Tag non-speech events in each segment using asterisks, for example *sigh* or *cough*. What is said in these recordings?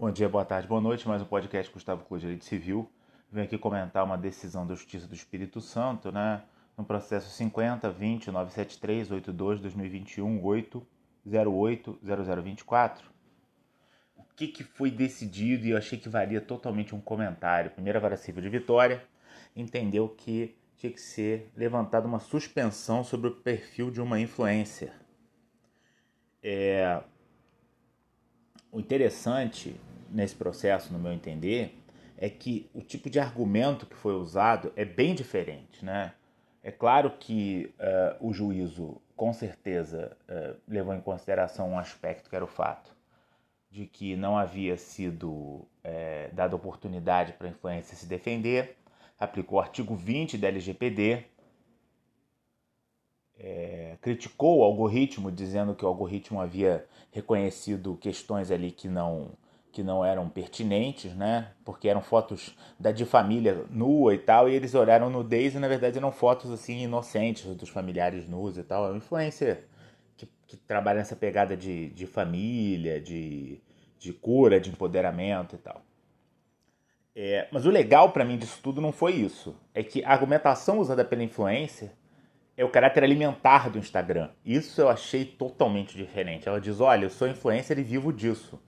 Bom dia, boa tarde, boa noite. Mais um podcast Gustavo Cruz Direito Civil. Venho aqui comentar uma decisão da Justiça do Espírito Santo, né? No processo 50 20 973 82 2021 808 0024. O que, que foi decidido e eu achei que valia totalmente um comentário. Primeira Vara Civil de Vitória entendeu que tinha que ser levantada uma suspensão sobre o perfil de uma influência. É, o interessante nesse processo, no meu entender, é que o tipo de argumento que foi usado é bem diferente, né? É claro que uh, o juízo, com certeza, uh, levou em consideração um aspecto que era o fato de que não havia sido é, dada oportunidade para a influência se defender, aplicou o artigo 20 da LGPD, é, criticou o algoritmo, dizendo que o algoritmo havia reconhecido questões ali que não que não eram pertinentes, né? Porque eram fotos da de família nua e tal, e eles olharam nudez e na verdade eram fotos assim inocentes dos familiares nus e tal. É uma influência que, que trabalha nessa pegada de, de família, de, de cura, de empoderamento e tal. É, mas o legal para mim disso tudo não foi isso. É que a argumentação usada pela influência é o caráter alimentar do Instagram. Isso eu achei totalmente diferente. Ela diz: olha, eu sou influencer e vivo disso.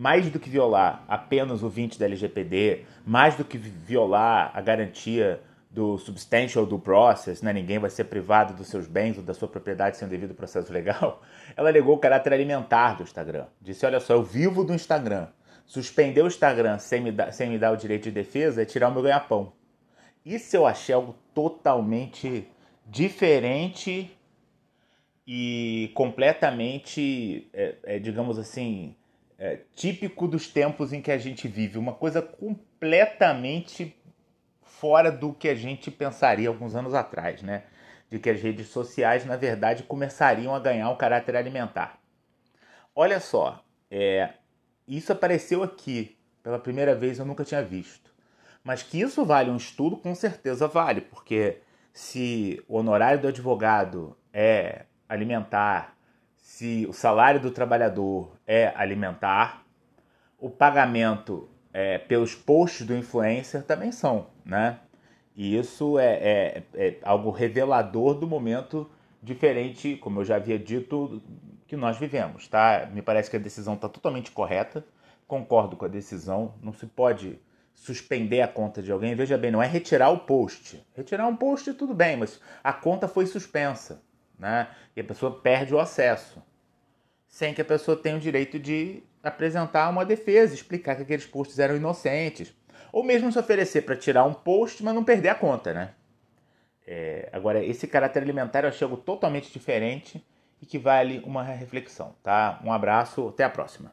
Mais do que violar apenas o 20 da LGPD, mais do que violar a garantia do substantial do process, né? ninguém vai ser privado dos seus bens ou da sua propriedade sem o devido processo legal, *laughs* ela alegou o caráter alimentar do Instagram. Disse: olha só, eu vivo do Instagram. Suspender o Instagram sem me, dar, sem me dar o direito de defesa é tirar o meu ganha-pão. Isso eu achei algo totalmente diferente e completamente, é, é, digamos assim, é, típico dos tempos em que a gente vive. Uma coisa completamente fora do que a gente pensaria alguns anos atrás, né? De que as redes sociais, na verdade, começariam a ganhar um caráter alimentar. Olha só, é, isso apareceu aqui pela primeira vez, eu nunca tinha visto. Mas que isso vale um estudo, com certeza vale, porque se o honorário do advogado é alimentar, se o salário do trabalhador é alimentar, o pagamento é, pelos posts do influencer também são, né? E isso é, é, é, algo revelador do momento diferente, como eu já havia dito, que nós vivemos, tá? Me parece que a decisão está totalmente correta, concordo com a decisão, não se pode suspender a conta de alguém, veja bem, não é retirar o post. Retirar um post tudo bem, mas a conta foi suspensa, né? E a pessoa perde o acesso, sem que a pessoa tenha o direito de apresentar uma defesa, explicar que aqueles posts eram inocentes, ou mesmo se oferecer para tirar um post, mas não perder a conta, né? É, agora, esse caráter alimentar eu achei totalmente diferente e que vale uma reflexão, tá? Um abraço, até a próxima.